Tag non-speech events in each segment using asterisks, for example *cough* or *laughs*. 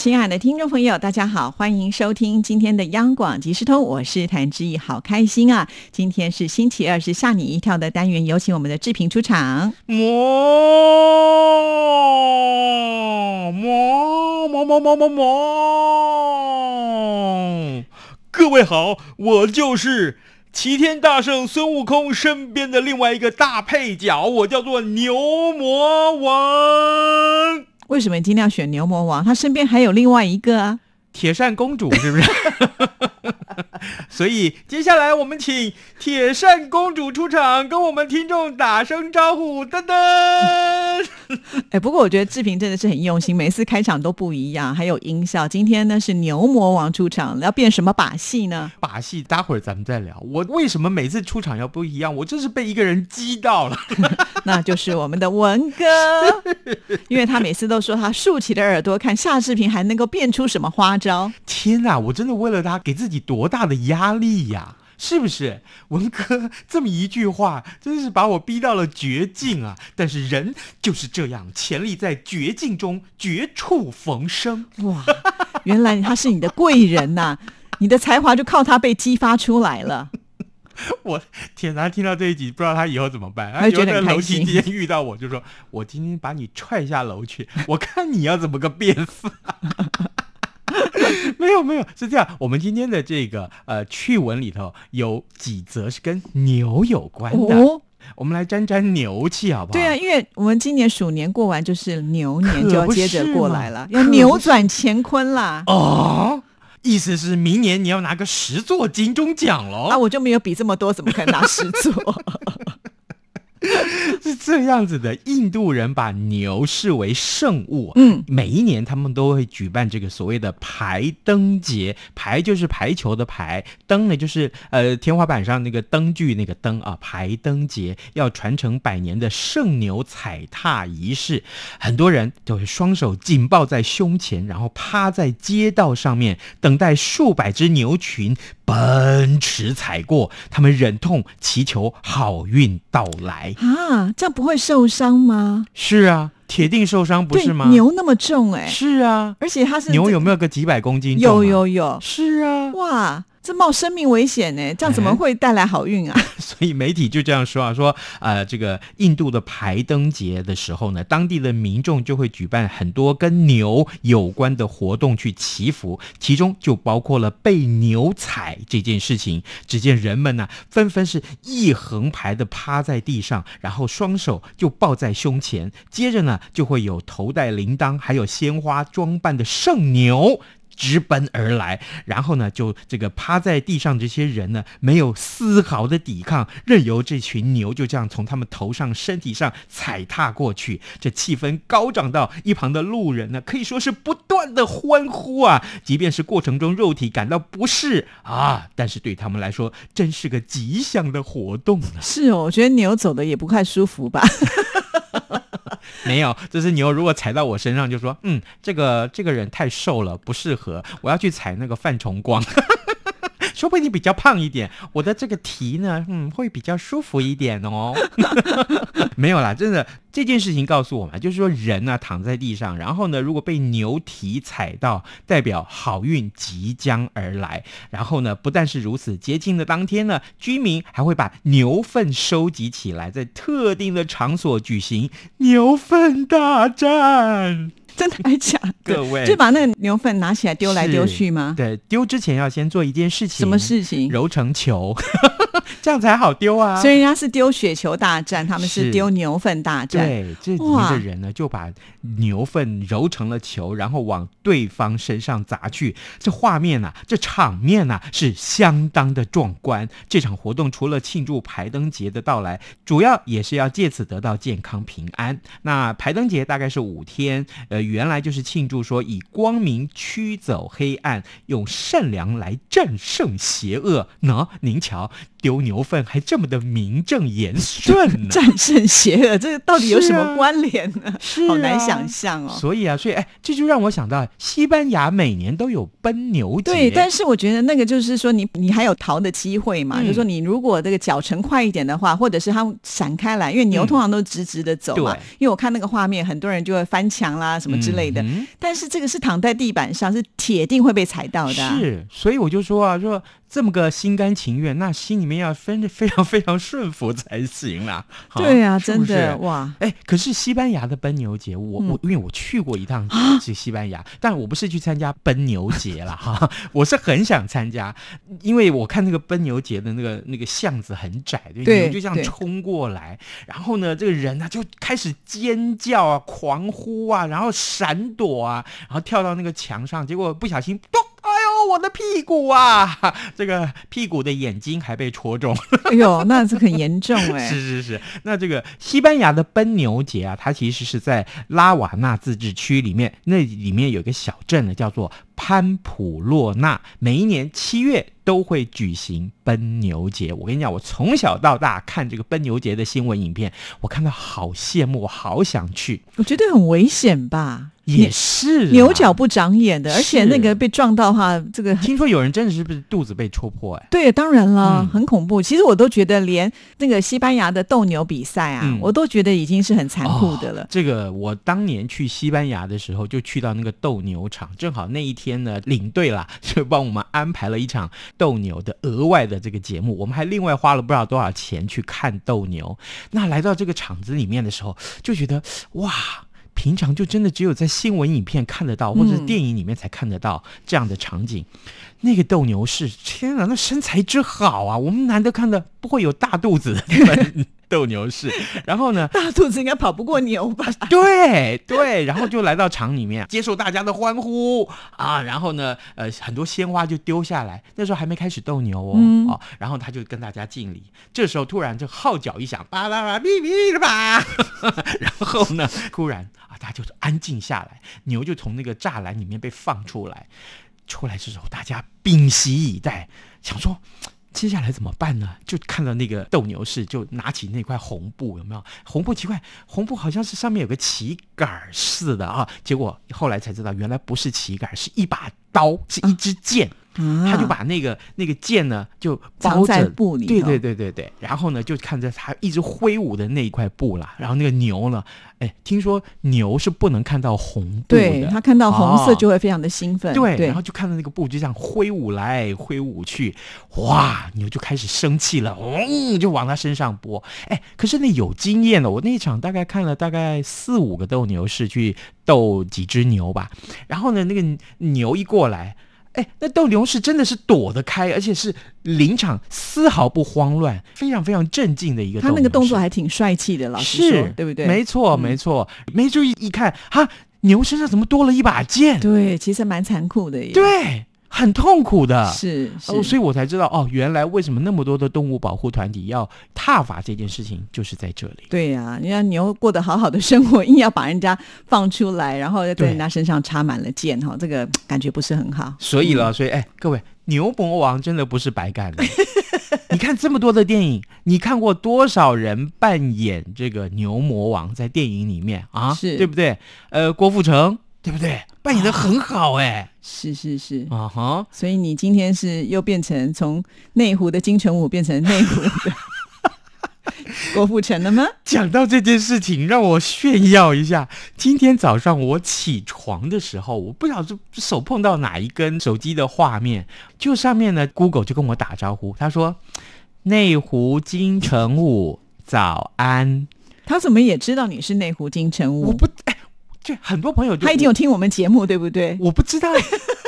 亲爱的听众朋友，大家好，欢迎收听今天的央广即时通，我是谭志毅，好开心啊！今天是星期二，是吓你一跳的单元，有请我们的志平出场。么么么么么么么！各位好，我就是齐天大圣孙悟空身边的另外一个大配角，我叫做牛魔王。为什么你今天要选牛魔王？他身边还有另外一个啊，铁扇公主是不是？*laughs* *laughs* 所以接下来我们请铁扇公主出场，跟我们听众打声招呼。噔噔，*laughs* 哎，不过我觉得志平真的是很用心，每次开场都不一样，还有音效。今天呢是牛魔王出场，要变什么把戏呢？把戏，待会儿咱们再聊。我为什么每次出场要不一样？我就是被一个人激到了，*laughs* 那就是我们的文哥，因为他每次都说他竖起的耳朵看夏志平还能够变出什么花招。天哪，我真的为了他给自己多大的压力呀！是不是文哥这么一句话，真是把我逼到了绝境啊！但是人就是这样，潜力在绝境中绝处逢生。哇，原来他是你的贵人呐！你的才华就靠他被激发出来了。*laughs* 我天哪，听到这一集，不知道他以后怎么办。他觉得楼梯间遇到我，就说：“我今天把你踹下楼去，我看你要怎么个变法。*laughs* ” *laughs* 没有没有，是这样。我们今天的这个呃趣闻里头有几则是跟牛有关的，哦，我们来沾沾牛气好不好？对啊，因为我们今年鼠年过完就是牛年，就要接着过来了，要扭转乾坤啦。哦，意思是明年你要拿个十座金钟奖喽？啊，我就没有比这么多，怎么可能拿十座？*laughs* *laughs* 是这样子的，印度人把牛视为圣物，嗯，每一年他们都会举办这个所谓的排灯节，排就是排球的排，灯呢就是呃天花板上那个灯具那个灯啊，排灯节要传承百年的圣牛踩踏仪式，很多人都会双手紧抱在胸前，然后趴在街道上面，等待数百只牛群奔驰踩过，他们忍痛祈求好运到来。啊，这样不会受伤吗？是啊，铁定受伤不是吗？牛那么重哎、是啊，而且它是牛有没有个几百公斤重、有。有有，是啊，哇，这冒生命危险呢，这样怎么哎会带来好运啊？*laughs* 所以媒体就这样说啊，说呃，这个印度的排灯节的时候呢，当地的民众就会举办很多跟牛有关的活动去祈福，其中就包括了被牛踩这件事情。只见人们呢、纷纷是一横排的趴在地上，然后双手就抱在胸前，接着呢就会有头戴铃铛还有鲜花装扮的圣牛。直奔而来，然后呢，就这个趴在地上这些人呢，没有丝毫的抵抗，任由这群牛就这样从他们头上、身体上踩踏过去。这气氛高涨到一旁的路人呢，可以说是不断的欢呼啊！即便是过程中肉体感到不适啊，但是对他们来说，真是个吉祥的活动呢。是哦，我觉得牛走的也不太舒服吧？*laughs* 没有，这只牛如果踩到我身上，就说，嗯，这个这个人太瘦了，不适合，我要去踩那个范崇光。*laughs* 说不定比较胖一点，我的这个蹄呢，嗯，会比较舒服一点哦。*laughs* 没有啦，真的这件事情告诉我们，就是说人呢、躺在地上，然后呢如果被牛蹄踩到，代表好运即将而来。然后呢，不但是如此，节庆的当天呢，居民还会把牛粪收集起来，在特定的场所举行牛粪大战。真的还假的？*laughs* 各位就把那个牛粪拿起来丢来丢去吗？对，丢之前要先做一件事情，什么事情？揉成球，*laughs* 这样才好丢啊。所以人家是丢雪球大战，他们是是丢牛粪大战。对，这里面的人呢，就把牛粪揉成了球，然后往对方身上砸去。这画面啊，这场面啊，是相当的壮观。这场活动除了庆祝排灯节的到来，主要也是要借此得到健康平安。那排灯节大概是五天，呃，原来就是庆祝说以光明驱走黑暗，用善良来战胜邪恶。喏，您瞧，丢牛粪还这么的名正言顺呢。*laughs* 战胜邪恶，这个到底有什么关联呢？是好难啊想象哦。所以啊，所以哎，这就让我想到西班牙每年都有奔牛节，对，但是我觉得那个就是说你，你还有逃的机会嘛。嗯就是说，你如果这个脚程快一点的话，或者是它闪开来，因为牛嗯通常都直直的走嘛。对因为我看那个画面，很多人就会翻墙啦什么之类的。但是这个是躺在地板上，是铁定会被踩到的啊、是，所以我就说啊，说这么个心甘情愿，那心里面要分的非常非常顺服才行啦。*laughs* 哈对啊，是不真的是哇。哎，可是西班牙的奔牛节，我、嗯我因为我去过一趟去西班牙，但我不是去参加奔牛节了 *laughs* 哈，我是很想参加，因为我看那个奔牛节的那个那个巷子很窄，对对牛就这样冲过来，然后呢，这个人呢就开始尖叫啊、狂呼啊，然后闪躲啊，然后跳到那个墙上，结果不小心咚。我的屁股啊！*laughs* 这个屁股的眼睛还被戳中，*laughs* 哎呦，那是很严重哎、是是是，那这个西班牙的奔牛节啊，它其实是在拉瓦纳自治区里面，那里面有一个小镇呢，叫做潘普洛纳，每一年七月都会举行奔牛节。我跟你讲，我从小到大看这个奔牛节的新闻影片，我看到好羡慕，我好想去。我觉得很危险吧？也是啊牛角不长眼的，而且那个被撞到的话，这个听说有人真的是不是肚子被戳破、哎，对，当然了，嗯很恐怖。其实我都觉得，连那个西班牙的斗牛比赛啊，嗯我都觉得已经是很残酷的了哦。这个我当年去西班牙的时候，就去到那个斗牛场，正好那一天呢，领队啦就帮我们安排了一场斗牛的额外的这个节目，我们还另外花了不知道多少钱去看斗牛。那来到这个场子里面的时候，就觉得哇。平常就真的只有在新闻影片看得到，或者电影里面才看得到这样的场景。那个斗牛士，天啊，那身材之好啊！我们难得看的不会有大肚子的斗牛士。然后呢，大兔子应该跑不过牛吧？对对，然后就来到场里面，接受大家的欢呼啊，然后呢，呃，很多鲜花就丢下来。那时候还没开始斗牛哦，嗯哦，然后他就跟大家敬礼。这时候突然就号角一响，巴拉巴哔哔的吧，*laughs* 然后呢，突然啊，大家就安静下来，牛就从那个栅栏里面被放出来。出来之后，大家屏息以待，想说。接下来怎么办呢？就看到那个斗牛士就拿起那块红布，有没有？红布奇怪，红布好像是上面有个旗杆似的啊。结果后来才知道，原来不是旗杆，是一把刀，是一支箭。啊他就把那个那个剑呢，就包藏在布里头对对对对对。然后呢，就看着他一直挥舞的那一块布啦。然后那个牛呢，哎，听说牛是不能看到红布的，对他看到红色哦就会非常的兴奋。对，对然后就看到那个布就这样挥舞来挥舞去，哇，牛就开始生气了，嗡、就往他身上拨。哎，可是那有经验的，我那一场大概看了大概四五个斗牛士去斗几只牛吧，然后呢，那个牛一过来。哎，那斗牛士真的是躲得开，而且是临场丝毫不慌乱，非常非常镇静的一个。他那个动作还挺帅气的，老师对不对？没错，嗯没错。没注意一看，哈，牛身上怎么多了一把剑？对，其实蛮残酷的耶。，对，很痛苦的。是所以我才知道哦，原来为什么那么多的动物保护团体要踏伐这件事情，就是在这里。对呀、人家牛过得好好的生活，硬要把人家放出来，然后在人家身上插满了箭，哈，这个感觉不是很好。所以了，所以哎，各位，牛魔王真的不是白干的。*laughs* 你看这么多的电影，你看过多少人扮演这个牛魔王在电影里面啊？是对不对？呃，郭富城，对不对？扮演的很好哎、是是是，啊哈，所以你今天是又变成从内湖的金城武变成内湖的 *laughs* 郭富城了吗？讲到这件事情，让我炫耀一下。今天早上我起床的时候，我不晓得手碰到哪一根手机的画面，就上面呢，Google 就跟我打招呼，他说：“内湖金城武，早安。他怎么也知道你是内湖金城”武？我不，哎，就很多朋友就他一定有听我们节目，对不对？我不知道，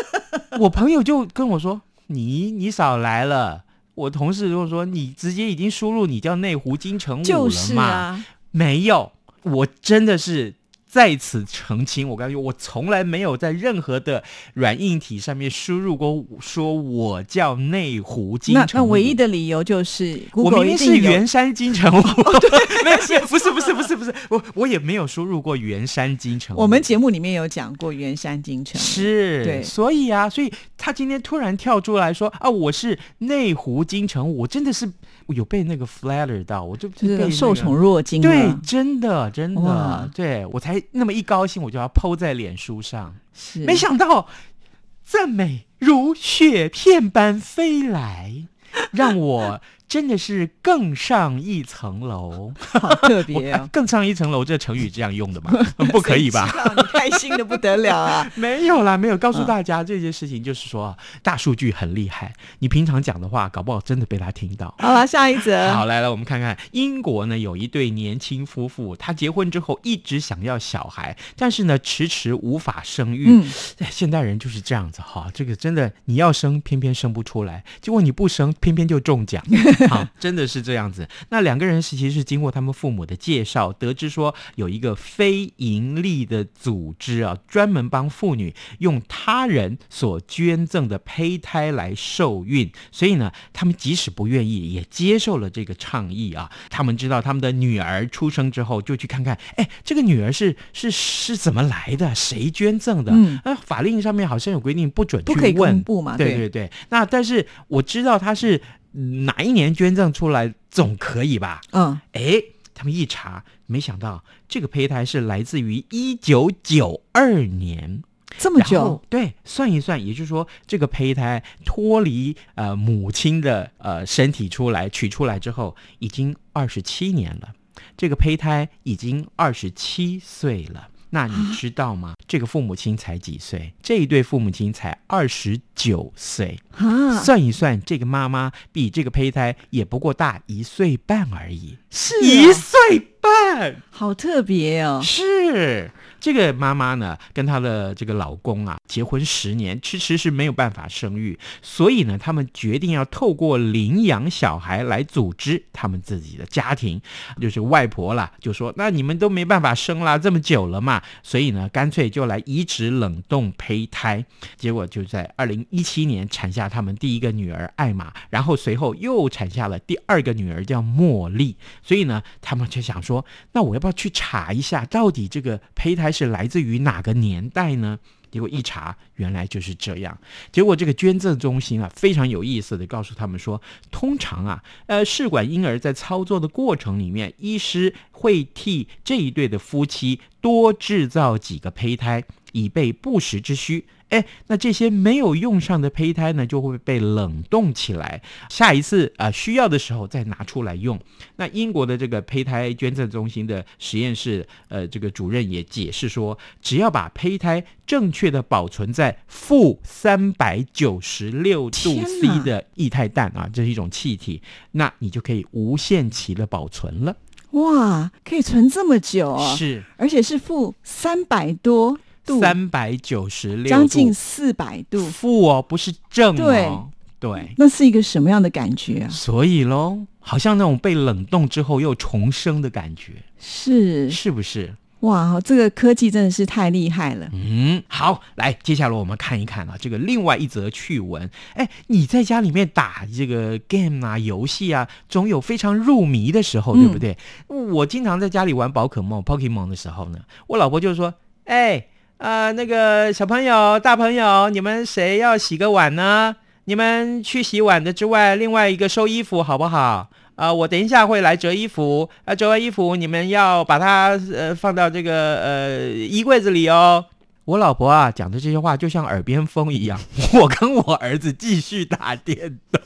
*laughs* 我朋友就跟我说：“你你少来了。”我同事就说：“你直接已经输入你叫内湖金城武了就是嘛？”啊，没有，我真的是在此澄清，我告诉你，我从来没有在任何的软硬体上面输入过说我叫内湖金城武。那那唯一的理由就是我明明是圆山金城武，*laughs* *laughs* 没有，不是不是不是不是，我我也没有输入过圆山金城武。我们节目里面有讲过圆山金城武，是，对。所以啊，所以他今天突然跳出来说啊，我是内湖金城武，我真的是有被那个 flatter 到，我就就是被那个受宠若惊对，，真的真的，对我才那么一高兴，我就要 PO 在脸书上。是。没想到赞美如雪片般飞来，让我真的是更上一层楼。好特别啊。更上一层楼，这成语这样用的吗？*laughs* 不可以吧？开心的不得了啊！*laughs* 没有啦，没有告诉嗯大家这件事情，就是说啊大数据很厉害，你平常讲的话，搞不好真的被他听到。好了，下一则。好，来了，我们看看英国呢有一对年轻夫妇，他结婚之后一直想要小孩，但是呢迟迟无法生育。嗯，哎，现代人就是这样子哈，这个真的你要生，偏偏生不出来；结果你不生，偏偏就中奖。*laughs* *laughs* 好，真的是这样子。那两个人是其实是经过他们父母的介绍，得知说有一个非盈利的组织啊，专门帮妇女用他人所捐赠的胚胎来受孕，所以呢，他们即使不愿意，也接受了这个倡议啊。他们知道他们的女儿出生之后，就去看看，哎，这个女儿是是是怎么来的，谁捐赠的？嗯啊，法令上面好像有规定，不准去不可以问公布嘛？对对对，那但是我知道他是嗯哪一年捐赠出来，总可以吧？嗯，哎，他们一查，没想到这个胚胎是来自于一九九二年。这么久，对，算一算，也就是说，这个胚胎脱离呃母亲的呃身体出来，取出来之后，已经二十七年了。这个胚胎已经二十七岁了。那你知道吗？这个父母亲才几岁？这一对父母亲才二十九岁。啊，算一算，这个妈妈比这个胚胎也不过大一岁半而已，是一啊岁半。好特别哦。是这个妈妈呢，跟她的这个老公啊，结婚十年，迟迟是没有办法生育，所以呢，他们决定要透过领养小孩来组织他们自己的家庭。就是外婆啦，就说那你们都没办法生啦，这么久了嘛，所以呢，干脆就来移植冷冻胚胎。结果就在二零一七年产下他们第一个女儿艾玛，然后随后又产下了第二个女儿叫茉莉。所以呢，他们就想说，那我要不要去查一下，到底这个胚胎是来自于哪个年代呢？结果一查，原来就是这样。结果这个捐赠中心啊，非常有意思的告诉他们说，通常啊，呃，试管婴儿在操作的过程里面，医师会替这一对的夫妻多制造几个胚胎，以备不时之需。哎，那这些没有用上的胚胎呢，就会被冷冻起来，下一次啊、呃需要的时候再拿出来用。那英国的这个胚胎捐赠中心的实验室，呃，这个主任也解释说，只要把胚胎正确的保存在负三百九十六度 C 的液态氮啊，这是一种气体，那你就可以无限期的保存了。哇，可以存这么久哦，是而且是负三百多度，三百九十六，将近四百度，负哦，不是正哦。对，那是一个什么样的感觉啊？所以喽，好像那种被冷冻之后又重生的感觉，是是不是？哇，这个科技真的是太厉害了。嗯，好，来，接下来我们看一看啊，这个另外一则趣闻。哎，你在家里面打这个 game 啊、游戏啊，总有非常入迷的时候，对不对？我经常在家里玩宝可梦 Pokemon 的时候呢，我老婆就说：“哎，呃，那个小朋友、大朋友，你们谁要洗个碗呢？你们去洗碗的之外，另外一个收衣服好不好？”啊、我等一下会来折衣服，啊、折完衣服你们要把它呃放到这个呃衣柜子里哦。我老婆啊讲的这些话就像耳边风一样，*laughs* 我跟我儿子继续打电动。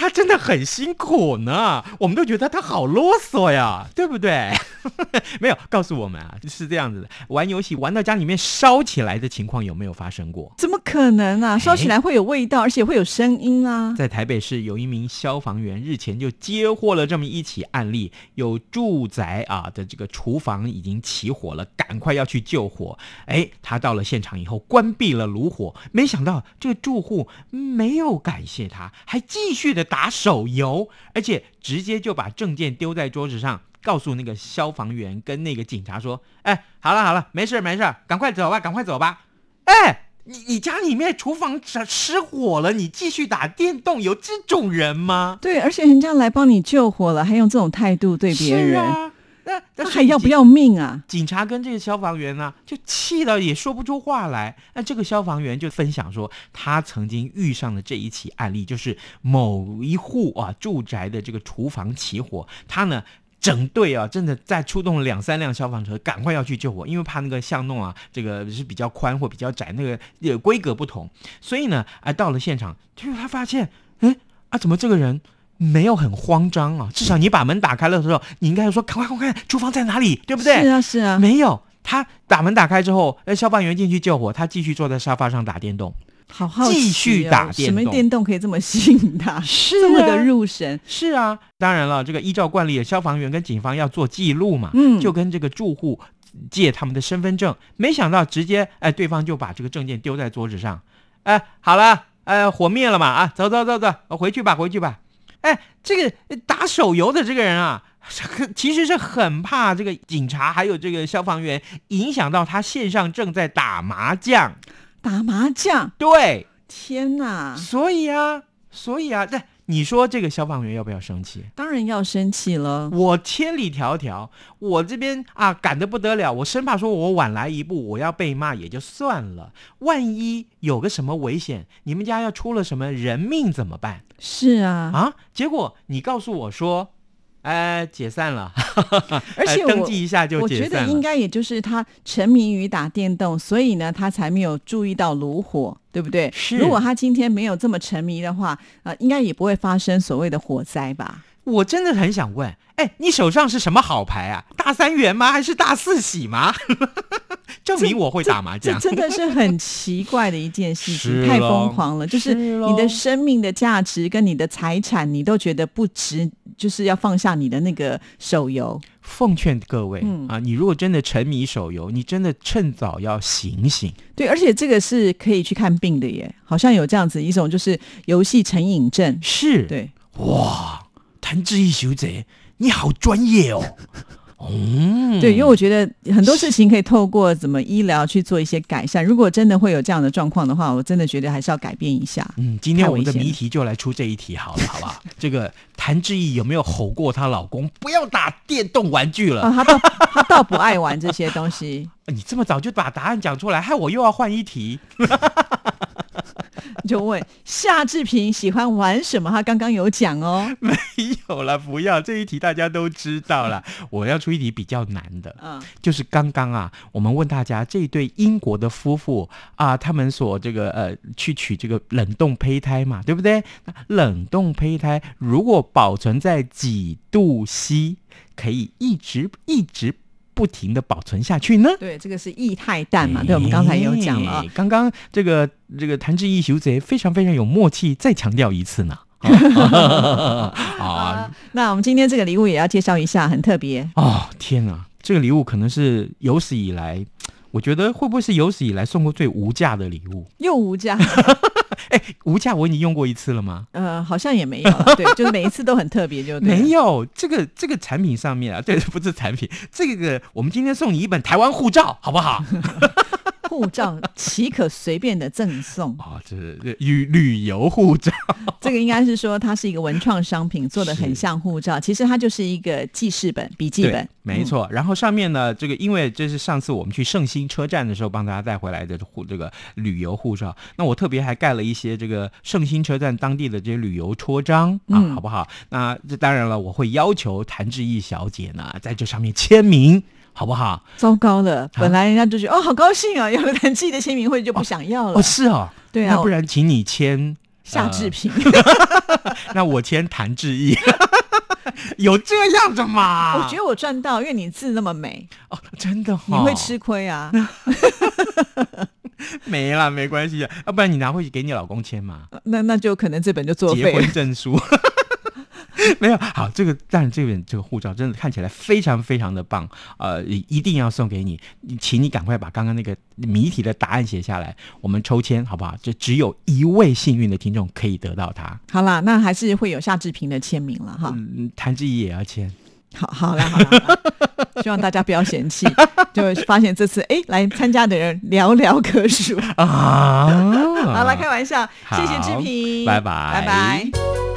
他真的很辛苦呢，我们都觉得他好啰嗦呀，对不对？*laughs* 没有告诉我们啊，是这样子的，玩游戏玩到家里面烧起来的情况有没有发生过？怎么可能啊？烧起来会有味道，而且会有声音啊！在台北市有一名消防员日前就接获了这么一起案例，有住宅啊的这个厨房已经起火了，赶快要去救火。哎，他到了现场以后关闭了炉火，没想到这个住户没有感谢他，还继续的打手游，而且直接就把证件丢在桌子上。告诉那个消防员跟那个警察说：“哎，好了好了，没事没事，赶快走吧，赶快走吧。”哎，你你家里面厨房失失火了，你继续打电动，有这种人吗？对，而且人家来帮你救火了，还用这种态度对别人，是啊，那还要不要命啊？警察跟这个消防员呢，就气到也说不出话来。那这个消防员就分享说，他曾经遇上的这一起案例，就是某一户啊住宅的这个厨房起火，他呢。整队啊，真的在出动了两三辆消防车，赶快要去救火，因为怕那个巷弄啊，这个是比较宽或比较窄，那个呃规格不同，所以呢，啊到了现场，就是他发现，哎啊，怎么这个人没有很慌张啊？至少你把门打开了的时候，你应该说，赶快快快，厨房在哪里，对不对？是啊是啊，没有，他把门打开之后，呃，消防员进去救火，他继续坐在沙发上打电动。好好哦继续打电动什么电动可以这么吸引他，是这么啊的入神？是啊，当然了，这个依照惯例，消防员跟警方要做记录嘛，嗯就跟这个住户借他们的身份证，没想到直接哎，对方就把这个证件丢在桌子上，哎，好了，哎，火灭了嘛，啊，走走走走，回去吧，回去吧。哎，这个呃打手游的这个人啊，*laughs* 其实是很怕这个警察还有这个消防员影响到他线上正在打麻将，打麻将，对，天哪！所以啊，所以啊，这你说这个消防员要不要生气？当然要生气了。我千里迢迢，我这边啊赶得不得了，我生怕说我晚来一步，我要被骂也就算了，万一有个什么危险，你们家要出了什么人命怎么办是啊，啊？结果你告诉我说，哎，解散了，*laughs* 而且登记一下就我解散了。觉得应该也就是他沉迷于打电动，所以呢，他才没有注意到炉火，对不对？是如果他今天没有这么沉迷的话，呃，应该也不会发生所谓的火灾吧？我真的很想问，哎，你手上是什么好牌啊？大三元吗？还是大四喜吗？*laughs* 证明我会打麻将。这真的是很奇怪的一件事情，*laughs* 太疯狂了。就是你的生命的价值跟你的财产，你都觉得不值，就是要放下你的那个手游。奉劝各位、嗯啊，你如果真的沉迷手游，你真的趁早要醒醒。对，而且这个是可以去看病的耶，好像有这样子一种就是游戏成瘾症。是，对，哇，谭志毅小姐，你好专业哦。*laughs* 嗯，对，因为我觉得很多事情可以透过怎么医疗去做一些改善。如果真的会有这样的状况的话，我真的觉得还是要改变一下。嗯，今天我们的谜题就来出这一题好了，好不好？这个谭志毅有没有吼过她老公不要打电动玩具了？他倒不爱玩这些东西，*laughs* 你这么早就把答案讲出来，害我又要换一题。你 *laughs* 就问夏志平喜欢玩什么？他刚刚有讲哦。*laughs* 没有了，不要这一题大家都知道了。我要出一题比较难的，嗯，就是刚刚啊，我们问大家这一对英国的夫妇啊，他们所这个呃去取这个冷冻胚胎嘛，对不对？那冷冻胚胎如果保存在几度 C，可以一直一直不停的保存下去呢？对，这个是液态氮嘛？对，我们刚才有讲了。刚刚这个这个谭志毅修贼非常非常有默契，再强调一次呢。啊 *laughs* 啊，那我们今天这个礼物也要介绍一下，很特别。哦，天哪！这个礼物可能是有史以来，我觉得会不会是有史以来送过最无价的礼物？又无价，哎，无价我已经用过一次了吗？呃，好像也没有，对，*laughs* 就是每一次都很特别，就对没有，这个这个产品上面啊，对，不是产品，这个我们今天送你一本台湾护照，好不好？*laughs* 护照 *laughs* 岂可随便的赠送？啊、这是旅旅游护照，*laughs* 这个应该是说它是一个文创商品，做的很像护照，其实它就是一个记事本、笔记本。没错。然后上面呢，这个因为这是上次我们去圣心车站的时候帮大家带回来的护这个旅游护照，那我特别还盖了一些这个圣心车站当地的这些旅游戳章啊，嗯好不好？那这当然了，我会要求谭志毅小姐呢在这上面签名。好不好？糟糕了，本来人家就觉得哦，好高兴啊，*laughs* 有了谭志毅的签名会就不想要了。哦，是哦，对啊那不然请你签夏志平，呃 *laughs* 那我签谭志毅，*laughs* 有这样的吗？我觉得我赚到，因为你字那么美，哦，真的、哦，你会吃亏啊。没啦，没关系啊，要不然你拿回去给你老公签嘛，那那就可能这本就作结废结。婚证书。*laughs* 没有好，这个当然这本这个护照真的看起来非常非常的棒，呃，一定要送给你，请你赶快把刚刚那个谜题的答案写下来，我们抽签好不好？就只有一位幸运的听众可以得到它。好啦，那还是会有夏志平的签名了哈。嗯，谭志毅也要签。*laughs* 好，好啦，好啦，希望大家不要嫌弃，就发现这次哎来参加的人寥寥可数。啊，*laughs* 好了，开玩笑，谢谢志平，拜拜拜拜。